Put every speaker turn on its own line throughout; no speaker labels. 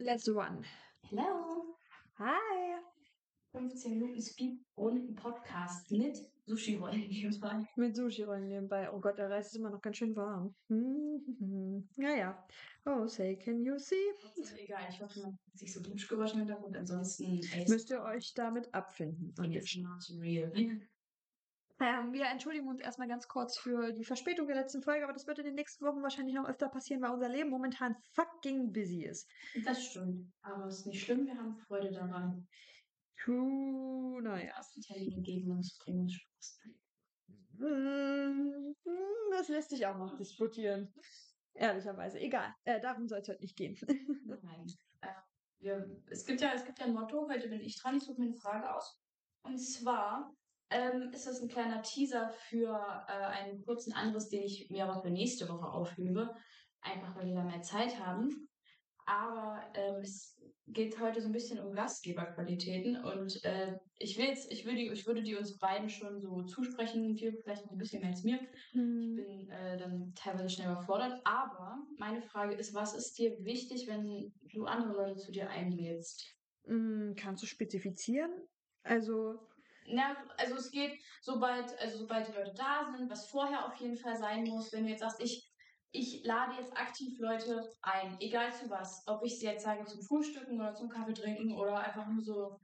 Let's run.
Hello.
Hi.
15 Minuten Speed und Podcast mit Sushi-Rollen nebenbei.
Mit Sushi-Rollen nebenbei. Oh Gott, der Reis ist immer noch ganz schön warm. Hm, Naja. Oh, say, can you see?
Egal, ich hoffe, man hat sich so Duschgewaschen im Hintergrund. Ansonsten
Müsst ihr euch damit abfinden.
und jetzt not real.
Ähm, wir entschuldigen uns erstmal ganz kurz für die Verspätung der letzten Folge, aber das wird in den nächsten Wochen wahrscheinlich noch öfter passieren, weil unser Leben momentan fucking busy ist.
Das stimmt. Aber es ist nicht schlimm, wir haben Freude daran. Die
naja.
Termine geben uns bringen Spaß.
Mm, Das lässt sich auch noch diskutieren. Ehrlicherweise. Egal. Äh, darum soll es heute nicht gehen.
Nein. Äh, wir, es, gibt ja, es gibt ja ein Motto, heute bin ich dran, ich suche mir eine Frage aus. Und zwar ähm, ist das ein kleiner Teaser für äh, einen kurzen Anriss, den ich mir aber für nächste Woche aufhebe. Einfach weil wir da mehr Zeit haben. Aber ähm, es geht heute so ein bisschen um Gastgeberqualitäten und äh, ich will jetzt, ich würde die, ich würde die uns beiden schon so zusprechen, dir vielleicht noch ein bisschen mehr als mir. Ich
Mm,
bin äh, dann teilweise schnell überfordert. Aber meine Frage ist, was ist dir wichtig, wenn du andere Leute zu dir einlädst?
mm, Kannst du spezifizieren? Also,
Na, also es geht, sobald, also sobald die Leute da sind, was vorher auf jeden Fall sein muss, wenn du jetzt sagst, ich, ich lade jetzt aktiv Leute ein, egal zu was. Ob ich sie jetzt sage zum Frühstücken oder zum Kaffee trinken oder einfach nur so,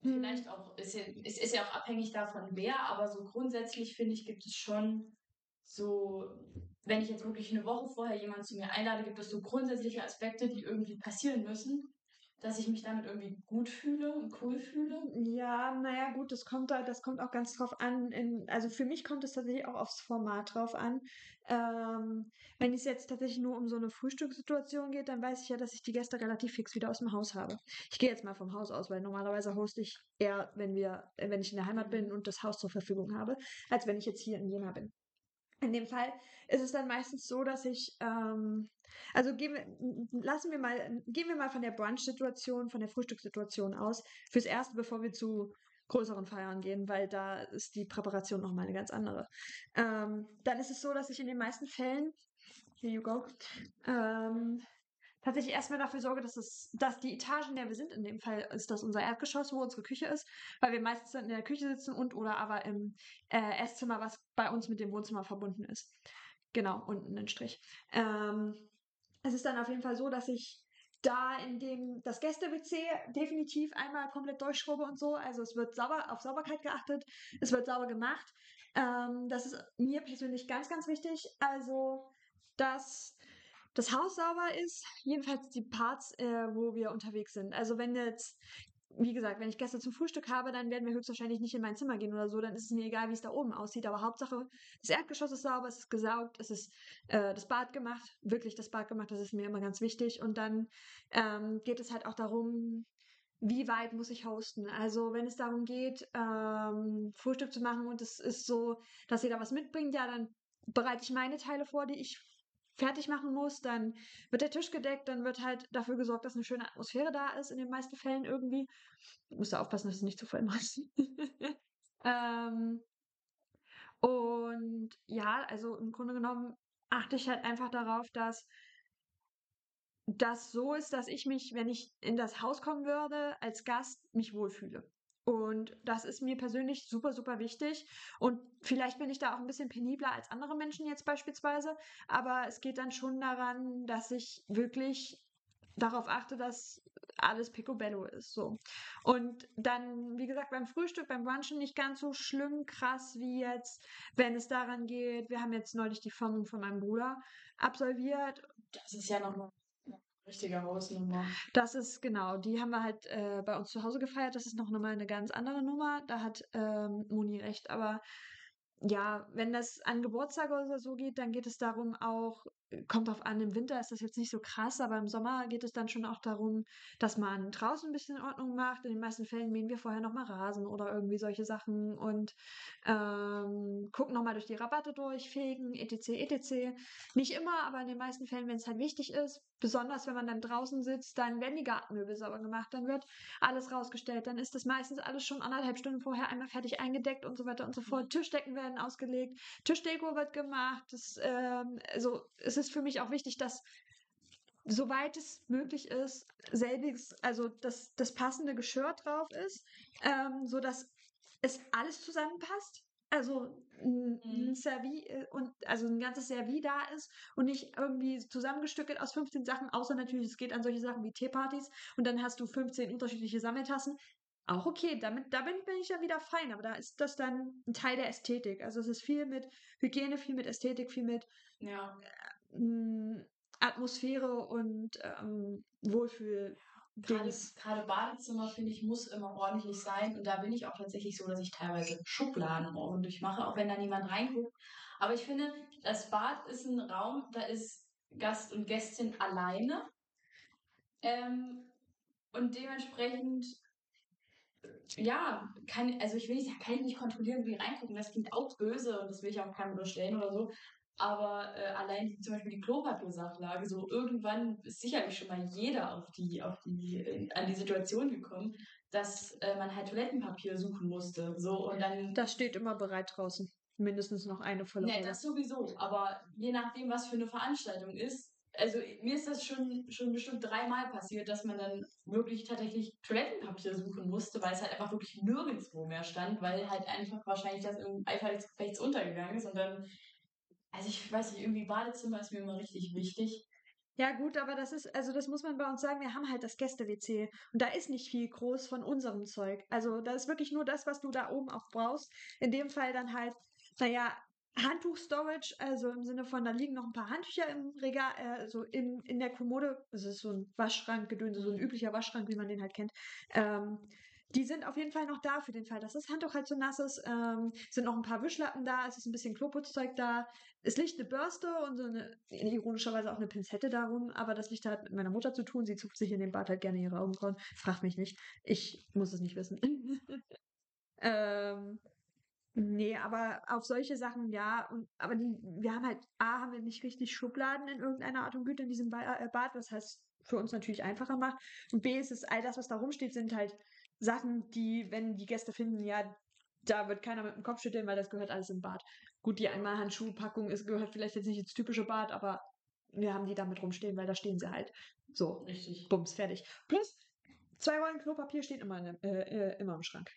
vielleicht auch, ist ja, es ist ja auch abhängig davon wer, aber so grundsätzlich finde ich, gibt es schon so, wenn ich jetzt wirklich eine Woche vorher jemanden zu mir einlade, gibt es so grundsätzliche Aspekte, die irgendwie passieren müssen, dass ich mich damit irgendwie gut fühle und cool fühle.
ja, naja, gut, das kommt da, das kommt auch ganz drauf an. In, also für mich kommt es tatsächlich auch aufs Format drauf an. Ähm, wenn es jetzt tatsächlich nur um so eine Frühstückssituation geht, dann weiß ich ja, dass ich die Gäste relativ fix wieder aus dem Haus habe. Ich gehe jetzt mal vom Haus aus, weil normalerweise hoste ich eher, wenn wir, äh, wenn ich in der Heimat bin und das Haus zur Verfügung habe, als wenn ich jetzt hier in Jena bin. In dem Fall ist es dann meistens so, dass ich, ähm, also gehen wir, lassen wir mal, gehen wir mal von der Brunch-Situation, von der Frühstückssituation aus, fürs Erste, bevor wir zu größeren Feiern gehen, weil da ist die Präparation nochmal eine ganz andere. Ähm, dann ist es so, dass ich in den meisten Fällen, here you go, ähm, tatsächlich erstmal dafür sorge, dass es, dass die Etage, in der wir sind, in dem Fall ist das unser Erdgeschoss, wo unsere Küche ist, weil wir meistens in der Küche sitzen und oder aber im äh, Esszimmer, was bei uns mit dem Wohnzimmer verbunden ist. Genau, unten ein Strich. Ähm, es ist dann auf jeden Fall so, dass ich da in dem das Gäste-WC definitiv einmal komplett durchschrubbe und so. Also es wird sauber auf Sauberkeit geachtet, es wird sauber gemacht. Ähm, das ist mir persönlich ganz, ganz wichtig. Also, dass das Haus sauber ist, jedenfalls die Parts, äh, wo wir unterwegs sind. Also wenn jetzt, wie gesagt, wenn ich Gäste zum Frühstück habe, dann werden wir höchstwahrscheinlich nicht in mein Zimmer gehen oder so, dann ist es mir egal, wie es da oben aussieht. Aber Hauptsache, das Erdgeschoss ist sauber, es ist gesaugt, es ist äh, das Bad gemacht, wirklich das Bad gemacht, das ist mir immer ganz wichtig. Und dann ähm, geht es halt auch darum, wie weit muss ich hosten? Also wenn es darum geht, ähm, Frühstück zu machen und es ist so, dass jeder was mitbringt, ja, dann bereite ich meine Teile vor, die ich fertig machen muss. Dann wird der Tisch gedeckt, dann wird halt dafür gesorgt, dass eine schöne Atmosphäre da ist, in den meisten Fällen irgendwie. Ich muss da aufpassen, dass es nicht zu voll macht. ähm, und ja, also im Grunde genommen achte ich halt einfach darauf, dass das so ist, dass ich mich, wenn ich in das Haus kommen würde, als Gast mich wohlfühle. Und das ist mir persönlich super, super wichtig. Und vielleicht bin ich da auch ein bisschen penibler als andere Menschen jetzt beispielsweise. Aber es geht dann schon daran, dass ich wirklich darauf achte, dass alles picobello ist. So. Und dann, wie gesagt, beim Frühstück, beim Brunchen nicht ganz so schlimm, krass wie jetzt, wenn es daran geht. Wir haben jetzt neulich die Firmung von meinem Bruder absolviert
Das ist ja noch eine richtige Hausnummer.
Das ist genau, die haben wir halt äh, bei uns zu Hause gefeiert. Das ist noch mal eine ganz andere Nummer. Da hat ähm, Moni recht. Aber ja, wenn das an Geburtstage oder so geht, dann geht es darum auch, kommt drauf an, im Winter ist das jetzt nicht so krass, aber im Sommer geht es dann schon auch darum, dass man draußen ein bisschen Ordnung macht. In den meisten Fällen mähen wir vorher nochmal Rasen oder irgendwie solche Sachen und ähm, gucken nochmal durch die Rabatte durch, fegen, etc., etc. Nicht immer, aber in den meisten Fällen, wenn es halt wichtig ist, besonders wenn man dann draußen sitzt, dann werden die Gartenmöbel sauber gemacht, dann wird alles rausgestellt, dann ist das meistens alles schon anderthalb Stunden vorher einmal fertig eingedeckt und so weiter und so fort. Tischdecken werden ausgelegt, Tischdeko wird gemacht. Das, ähm, also es ist für mich auch wichtig, dass soweit es möglich ist, selbiges, also das, das passende Geschirr drauf ist, ähm, sodass es alles zusammenpasst. Also ein, ein
Mhm.
Servi äh, und also ein ganzes Servi da ist und nicht irgendwie zusammengestückelt aus 15 Sachen, außer natürlich, es geht an solche Sachen wie Teepartys und dann hast du 15 unterschiedliche Sammeltassen. Auch okay, damit, da bin, bin ich dann wieder fein, aber da ist das dann ein Teil der Ästhetik. Also es ist viel mit Hygiene, viel mit Ästhetik, viel mit
Ja.
Mh, Atmosphäre und ähm, Wohlfühl.
Gerade, gerade Badezimmer, finde ich, muss immer ordentlich sein. Und da bin ich auch tatsächlich so, dass ich teilweise Schubladen ordentlich mache, auch wenn da niemand reinguckt. Aber ich finde, das Bad ist ein Raum, da ist Gast und Gästin alleine. Ähm, und dementsprechend, ja, kann, also ich will nicht, kann ich nicht kontrollieren, wie reingucken. Das klingt auch böse und das will ich auch keinem unterstellen oder so. Aber äh, allein die, zum Beispiel die Klopapiersachlage, so irgendwann ist sicherlich schon mal jeder auf die, auf die, äh, an die Situation gekommen, dass äh, man halt Toilettenpapier suchen musste. So und dann.
Das steht immer bereit draußen. Mindestens noch eine volle
Nee, das sowieso. Aber je nachdem, was für eine Veranstaltung ist, also mir ist das schon, schon bestimmt dreimal passiert, dass man dann wirklich tatsächlich Toilettenpapier suchen musste, weil es halt einfach wirklich nirgendwo mehr stand, weil halt einfach wahrscheinlich das im Eifer des Gefechts untergegangen ist und dann, also ich weiß nicht, irgendwie Badezimmer ist mir immer richtig wichtig.
Ja, gut, aber das ist, also das muss man bei uns sagen, wir haben halt das Gäste-WC und da ist nicht viel groß von unserem Zeug. Also da ist wirklich nur das, was du da oben auch brauchst. In dem Fall dann halt, naja, Handtuch-Storage, also im Sinne von, da liegen noch ein paar Handtücher im Regal, äh, also in, in der Kommode. Das ist so ein Waschschrank, Gedönse, so ein üblicher Waschschrank, wie man den halt kennt. Ähm, die sind auf jeden Fall noch da für den Fall, dass das Handtuch halt so nass ist. Ähm, sind noch ein paar Wischlappen da, es ist ein bisschen Kloputzzeug da. Es liegt eine Bürste und so eine, ironischerweise auch eine Pinzette darum, aber das liegt halt mit meiner Mutter zu tun. Sie zupft sich in den Bad halt gerne ihre Augenbrauen. Frag mich nicht. Ich muss es nicht wissen. ähm, nee, aber auf solche Sachen ja. Und, aber die, wir haben halt, A, haben wir nicht richtig Schubladen in irgendeiner Art und Güte in diesem äh, Bad, was heißt für uns natürlich einfacher macht. Und B ist es, all das, was da rumsteht, sind halt Sachen, die, wenn die Gäste finden, ja, da wird keiner mit dem Kopf schütteln, weil das gehört alles im Bad. Gut, die Einmalhandschuhpackung ist, gehört vielleicht jetzt nicht ins typische Bad, aber wir haben die damit rumstehen, weil da stehen sie halt. So,
Richtig.
bums, fertig. Plus, zwei Rollen Klopapier stehen immer, in, äh, äh, immer im Schrank.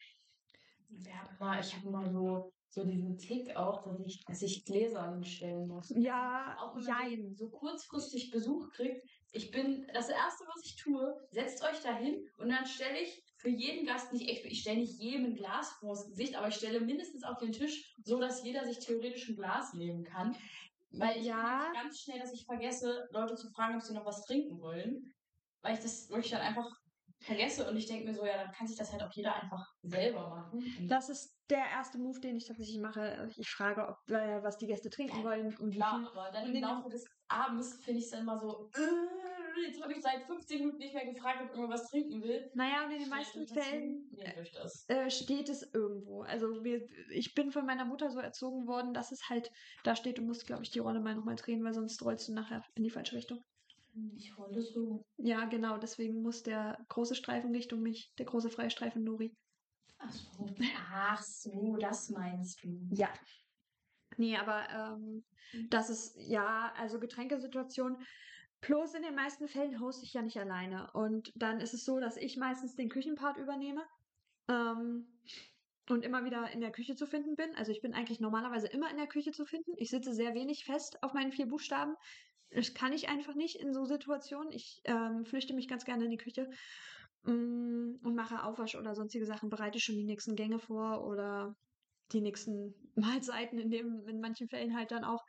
Ja, mal, ich habe immer so, so diesen Tick auch, dass ich, dass ich Gläser hinstellen muss.
Ja,
auch wenn
jein.
man so, so kurzfristig Besuch kriegt, ich bin, das erste, was ich tue, setzt euch da hin und dann stelle ich für jeden Gast nicht extra, ich stelle nicht jedem ein Glas vors Gesicht, aber ich stelle mindestens auf den Tisch, so dass jeder sich theoretisch ein Glas nehmen kann. Weil ich
Ja.
ja. ganz schnell, dass ich vergesse, Leute zu fragen, ob sie noch was trinken wollen. Weil ich das wirklich dann einfach vergesse und ich denke mir so, ja, dann kann sich das halt auch jeder einfach selber machen.
Das ist der erste Move, den ich tatsächlich mache. Ich frage, ob, äh, was die Gäste trinken wollen und wie
Klar,
viel.
aber dann im Laufe des Abends finde ich es immer so, äh, jetzt habe ich seit 15 Minuten nicht mehr gefragt, ob irgendwer was trinken will.
Naja, und in den meisten Fällen
das.
äh, steht es irgendwo. Also wir, ich bin von meiner Mutter so erzogen worden, dass es halt da steht, du musst, glaube ich, die Rolle mal nochmal drehen, weil sonst rollst du nachher in die falsche Richtung.
Ich rolle so.
Ja, genau, deswegen muss der große Streifen Richtung mich, der große freie Streifen Nori.
Ach so. Ach so, das meinst du.
Ja. Nee, aber ähm, das ist, ja, also Getränkesituation. Plus in den meisten Fällen hoste ich ja nicht alleine. Und dann ist es so, dass ich meistens den Küchenpart übernehme ähm, und immer wieder in der Küche zu finden bin. Also ich bin eigentlich normalerweise immer in der Küche zu finden. Ich sitze sehr wenig fest auf meinen vier Buchstaben. Das kann ich einfach nicht in so Situationen. Ich ähm, flüchte mich ganz gerne in die Küche mm, und mache Aufwasch oder sonstige Sachen, bereite schon die nächsten Gänge vor oder die nächsten Mahlzeiten, in dem, in manchen Fällen halt dann auch.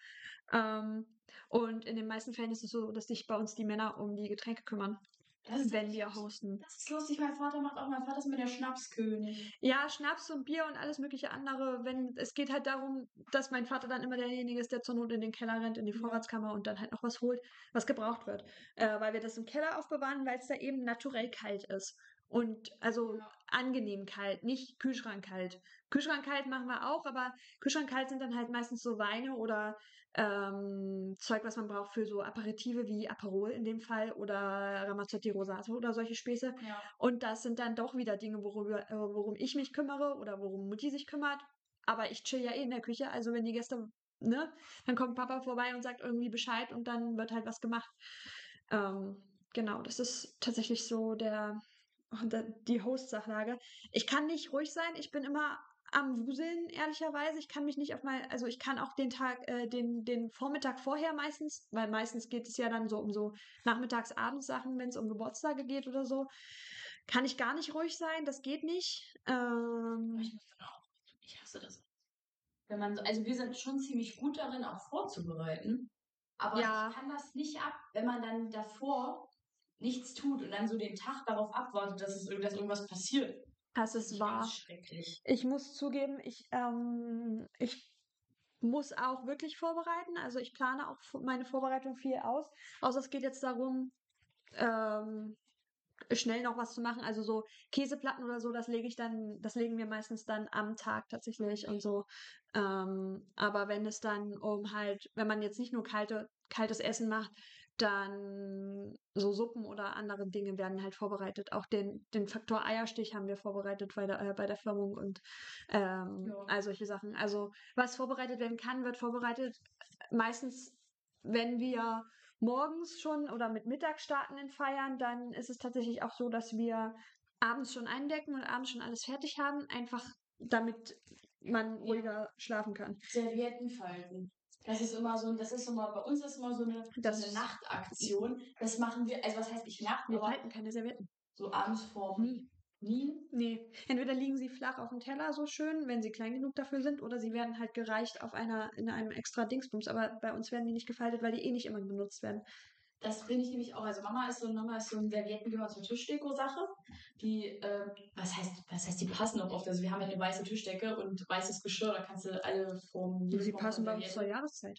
Ähm, und in den meisten Fällen ist es so, dass sich bei uns die Männer um die Getränke kümmern,
Das
wenn wir hosten.
Das ist lustig, mein Vater macht auch, mein Vater ist mit der Schnapskönig.
Ja, Schnaps und Bier und alles mögliche andere. Wenn es geht halt darum, dass mein Vater dann immer derjenige ist, der zur Not in den Keller rennt, in die
Ja.
Vorratskammer und dann halt noch was holt, was gebraucht wird. Äh, weil wir das im Keller aufbewahren, weil es da eben naturell kalt ist. Und also
Ja.
angenehm kalt, nicht Kühlschrank kalt. Kühlschrank kalt machen wir auch, aber Kühlschrank kalt sind dann halt meistens so Weine oder ähm, Zeug, was man braucht für so Aperitive wie Aperol in dem Fall oder Ramazzotti Rosato oder solche Späße.
Ja.
Und das sind dann doch wieder Dinge, worüber, äh, worum ich mich kümmere oder worum Mutti sich kümmert. Aber ich chill ja eh in der Küche, also wenn die Gäste, ne, dann kommt Papa vorbei und sagt irgendwie Bescheid und dann wird halt was gemacht. Ähm, genau, das ist tatsächlich so der, der die Host-Sachlage. Ich kann nicht ruhig sein. Ich bin immer am Wuseln, ehrlicherweise. Ich kann mich nicht auf mal, also ich kann auch den Tag, äh, den, den Vormittag vorher meistens, weil meistens geht es ja dann so um so Nachmittags-Abends-Sachen, wenn es um Geburtstage geht oder so, kann ich gar nicht ruhig sein. Das geht nicht. Ähm,
Ich auch. Ich hasse das. Wenn man so, also wir sind schon ziemlich gut darin, auch vorzubereiten. Aber
Ja.
ich kann das nicht ab, wenn man dann davor nichts tut und dann so den Tag darauf abwartet, dass, es, dass irgendwas passiert.
das ist wahr.
schrecklich.
Ich muss zugeben, ich, ähm, ich muss auch wirklich vorbereiten. Also ich plane auch meine Vorbereitung viel aus. Außer es geht jetzt darum, ähm, schnell noch was zu machen. Also so Käseplatten oder so, das lege ich dann, das legen wir meistens dann am Tag tatsächlich und so. Ähm, aber wenn es dann um halt, wenn man jetzt nicht nur kalte, kaltes Essen macht, dann so Suppen oder andere Dinge werden halt vorbereitet. Auch den, den Faktor Eierstich haben wir vorbereitet bei der, äh, bei der Firmung und ähm,
Ja.
all solche Sachen. Also was vorbereitet werden kann, wird vorbereitet. Meistens, wenn wir morgens schon oder mit Mittag starten in Feiern, dann ist es tatsächlich auch so, dass wir abends schon eindecken und abends schon alles fertig haben, einfach damit man
Ja.
ruhiger schlafen kann.
Servietten falten. Das ist immer so, das ist immer, bei uns ist immer so eine,
Das
so eine Nachtaktion. Das machen wir, also was heißt nicht Nacht,
Wir
aber
falten keine Servietten.
so abends vorm
Nie.
Nie.
Nee. Entweder liegen sie flach auf dem Teller so schön, wenn sie klein genug dafür sind, oder sie werden halt gereicht auf einer, in einem extra Dingsbums. Aber bei uns werden die nicht gefaltet, weil die eh nicht immer benutzt werden.
Das finde ich nämlich auch. Also Mama ist so, Mama ist so ein Servietten gehört zur Tischdeko-Sache. Die, äh, was heißt, was heißt, die passen auch oft. Also wir haben ja eine weiße Tischdecke und weißes Geschirr, da kannst du alle vom
Sie passen bei uns zur Jahreszeit.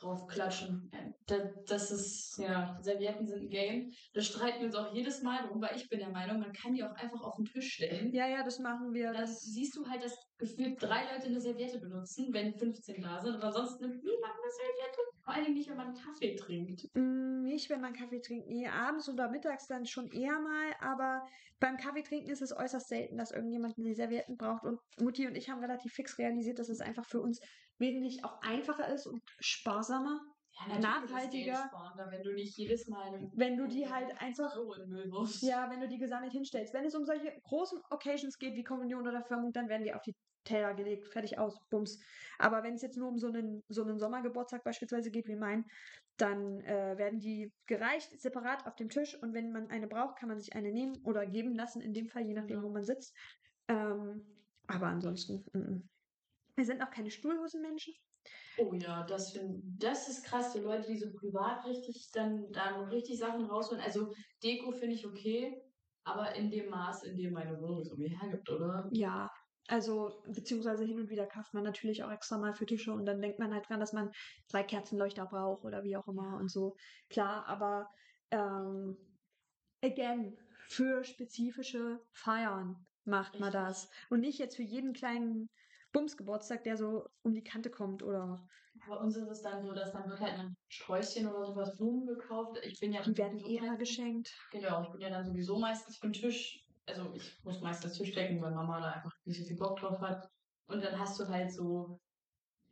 drauf klatschen. Das, das ist, ja, Servietten sind ein Game. Da streiten wir uns auch jedes Mal drum, weil ich bin der Meinung, man kann die auch einfach auf den Tisch stellen.
Ja, ja, das machen wir.
Dann
Das,
siehst du halt, dass gefühlt drei Leute eine Serviette benutzen, wenn 15 da sind. Aber sonst nimmt niemand eine Serviette. Vor allen Dingen nicht, wenn man Kaffee trinkt.
Mm, nicht, wenn man Kaffee trinkt. Nee, abends oder mittags dann schon eher mal. Aber beim Kaffee trinken ist es äußerst selten, dass irgendjemand die Servietten braucht. Und Mutti und ich haben relativ fix realisiert, dass es einfach für uns wesentlich auch einfacher ist und sparsamer.
Ja,
Nachhaltiger.
Wenn du nicht jedes Mal
Wenn du die halt einfach. Ja, wenn du die gesammelt hinstellst. Wenn es um solche großen Occasions geht wie Kommunion oder Firmung, dann werden die auf die Teller gelegt, fertig aus, bums. Aber wenn es jetzt nur um so einen, so einen Sommergeburtstag beispielsweise geht wie mein, dann äh, werden die gereicht, separat auf dem Tisch und wenn man eine braucht, kann man sich eine nehmen oder geben lassen, in dem Fall, je nachdem,
Ja.
wo man sitzt. Ähm, aber ansonsten, mm, mm. wir sind auch keine Stuhlhosenmenschen.
Oh ja, das, find, das ist krass. So Leute, die so privat richtig dann, dann richtig Sachen rausholen. Also Deko finde ich okay, aber in dem Maß, in dem meine Wohnung es irgendwie hergibt, oder?
Ja, also beziehungsweise hin und wieder kauft man natürlich auch extra mal für Tische und dann denkt man halt dran, dass man drei Kerzenleuchter braucht oder wie auch immer und so. Klar, aber ähm, again, für spezifische Feiern macht man das. Und nicht jetzt für jeden kleinen Bumsgeburtstag, der so um die Kante kommt oder
Bei uns ist es dann so, dass dann wird halt ein Sträußchen oder sowas Blumen gekauft. Ich bin ja
die werden eh
meistens-
geschenkt.
Genau, ich bin ja dann sowieso meistens für den Tisch. Also ich muss meistens Tisch decken, weil Mama da einfach nicht so viel Bock drauf hat. Und dann hast du halt so,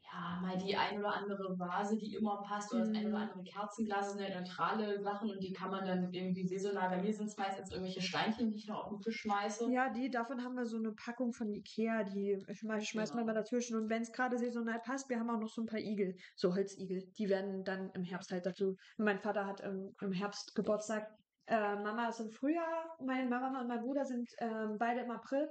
ja, mal die ein oder andere Vase, die immer passt, oder das ein oder
Mhm.
andere Kerzenglas, sind ja neutrale Sachen und die kann man dann irgendwie saisonal. Bei mir sind es meistens irgendwelche Steinchen, die ich noch auf den Tisch schmeiße.
Ja, die, davon haben wir so eine Packung von Ikea, die schmeiß, schmeißt man
Genau.
mal dazwischen. Und wenn es gerade saisonal passt, wir haben auch noch so ein paar Igel, so Holzigel. Die werden dann im Herbst halt dazu. Mein Vater hat im, im Herbst Geburtstag. Äh, Mama ist im Frühjahr. Meine Mama und mein Bruder sind ähm, beide im April.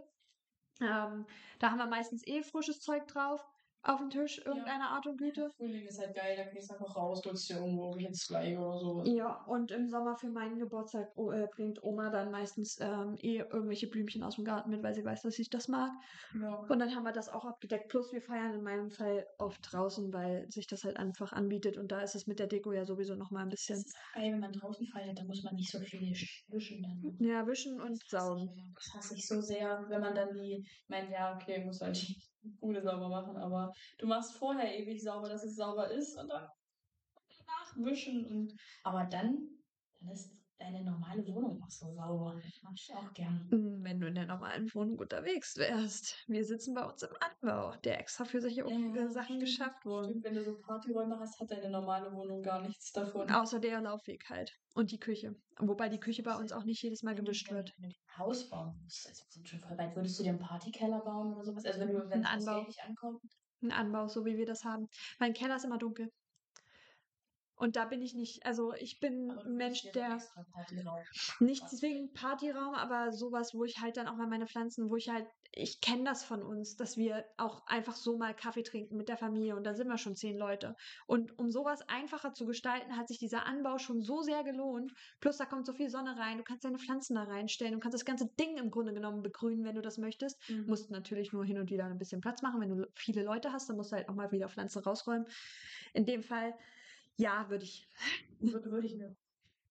Ähm, da haben wir meistens eh frisches Zeug drauf auf dem Tisch, irgendeiner Art und Güte.
Frühling ist halt geil, da gehst du einfach raus, drückst dir irgendwo ins Zweige oder so.
Ja, und im Sommer für meinen Geburtstag oh, äh, bringt Oma dann meistens ähm, eh irgendwelche Blümchen aus dem Garten mit, weil sie weiß, dass ich das mag.
Ja.
Und dann haben wir das auch abgedeckt. Plus wir feiern in meinem Fall oft draußen, weil sich das halt einfach anbietet. Und da ist es mit der Deko ja sowieso nochmal ein bisschen.
ist geil, wenn man draußen feiert, dann muss man nicht so viel wischen dann.
Ja, wischen und saugen.
Das hasse ich so sehr, wenn man dann die, ich meine, ja, okay, muss halt die Bude sauber machen, aber du machst vorher ewig sauber, dass es sauber ist und dann danach wischen und, aber dann, dann ist deine normale Wohnung auch so sauber. Das mach ich auch gern.
Hm, Wenn du in der normalen Wohnung unterwegs wärst. Wir sitzen bei uns im Anbau, der extra für solche äh, Sachen
stimmt,
geschafft wurde.
Stimmt, wenn du so Partyräume hast, hat deine normale Wohnung gar nichts davon.
Außer der Laufweg halt. Und die Küche. Wobei die Küche bei uns auch nicht jedes Mal
wenn-
wird.
Wenn du ein Haus bauen musst, also wir sind schon voll weit, würdest du dir einen Partykeller bauen oder sowas? Also wenn du, wenn
Ein Anbau.
Nicht ankommt.
Ein Anbau, so wie wir das haben. Mein Keller ist immer dunkel. Und da bin ich nicht, also ich bin ein Mensch, der nicht deswegen Partyraum, aber sowas, wo ich halt dann auch mal meine Pflanzen, wo ich halt, ich kenne das von uns, dass wir auch einfach so mal Kaffee trinken mit der Familie und da sind wir schon zehn Leute. Und um sowas einfacher zu gestalten, hat sich dieser Anbau schon so sehr gelohnt. Plus da kommt so viel Sonne rein, du kannst deine Pflanzen da reinstellen, du kannst das ganze Ding im Grunde genommen begrünen, wenn du das möchtest.
Mhm.
Musst natürlich nur hin und wieder ein bisschen Platz machen. Wenn du viele Leute hast, dann musst du halt auch mal wieder Pflanzen rausräumen. In dem Fall, ja, würde ich,
Würde, würde ich mir.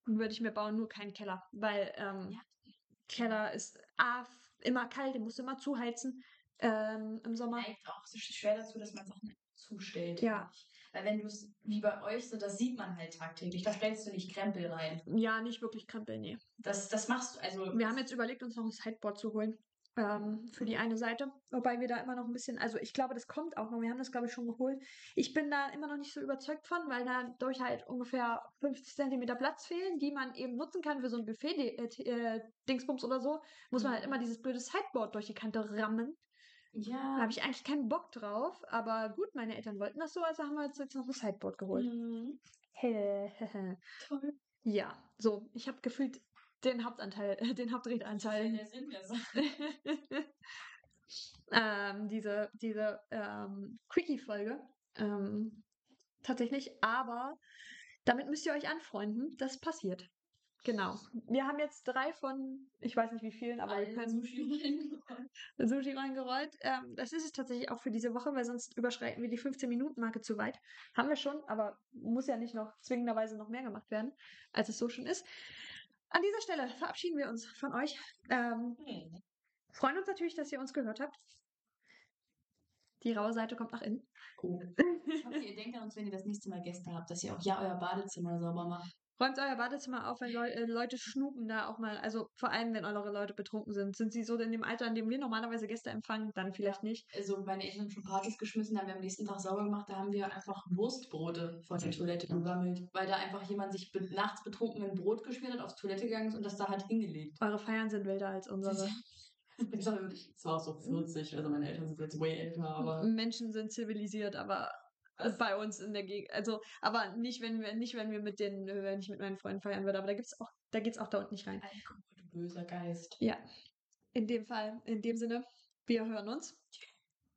würde ich mir bauen, nur keinen Keller. Weil ähm,
Ja.
Keller ist A, immer kalt, den musst du immer zuheizen ähm, im Sommer.
neigt auch so schwer dazu, dass man Sachen zustellt.
Ja.
finde ich. Weil wenn du es wie bei euch so, das sieht man halt tagtäglich. Da stellst du nicht Krempel rein.
Ja, nicht wirklich Krempel, nee.
Das, das machst du. Also
Wir haben jetzt überlegt, uns noch ein Sideboard zu holen. Ähm, für die eine Seite. Wobei wir da immer noch ein bisschen, also ich glaube, das kommt auch noch. Wir haben das, glaube ich, schon geholt. Ich bin da immer noch nicht so überzeugt von, weil da durch halt ungefähr 50 Zentimeter Platz fehlen, die man eben nutzen kann für so ein Buffet-Dingsbums oder so. Muss man halt
Mhm.
immer dieses blöde Sideboard durch die Kante rammen. Da
ja.
habe ich eigentlich keinen Bock drauf, aber gut, meine Eltern wollten das so, also haben wir uns jetzt noch ein Sideboard geholt.
Mhm. Toll.
ja, so, ich habe gefühlt den Hauptanteil, den Hauptredanteil.
Der Sinn der Sache.
ähm, diese diese ähm, Quickie-Folge. Ähm, tatsächlich, aber damit müsst ihr euch anfreunden, das passiert. Genau. Wir haben jetzt drei von, ich weiß nicht wie vielen, aber wir
Allen
können
Sushi.
Sushi reingerollt. Ähm, das ist es tatsächlich auch für diese Woche, weil sonst überschreiten wir die 15-Minuten-Marke zu weit. Haben wir schon, aber muss ja nicht noch zwingenderweise noch mehr gemacht werden, als es so schon ist. An dieser Stelle verabschieden wir uns von euch. Ähm,
Hm.
freuen uns natürlich, dass ihr uns gehört habt. Die raue Seite kommt nach innen.
Cool. Ich hoffe, ihr denkt an uns, wenn ihr das nächste Mal Gäste habt, dass ihr auch ja euer Badezimmer sauber macht.
Räumt euer Badezimmer auf, wenn Leu äh, Leute schnupen da auch mal. Also vor allem, wenn eure Leute betrunken sind. Sind sie so in dem Alter, in dem wir normalerweise Gäste empfangen? Dann vielleicht nicht.
Also meine Eltern haben schon Partys geschmissen, da haben wir am nächsten Tag sauber gemacht, da haben wir einfach Wurstbrote vor der Toilette gesammelt, weil da einfach jemand sich be nachts betrunken ein Brot geschmiert hat, aufs Toilette gegangen ist und das da hat hingelegt.
Eure Feiern sind wilder als unsere.
Es war auch so 40, also meine Eltern sind jetzt way älter, aber
Menschen sind zivilisiert, aber
Was?
bei uns in der Gegend. Also, aber nicht, wenn wir, nicht, wenn wir mit den, wenn ich mit meinen Freunden feiern würde. Aber da gibt's auch, da geht's auch da unten nicht rein.
Alkohol, du böser Geist.
Ja. In dem Fall, in dem Sinne, wir hören uns.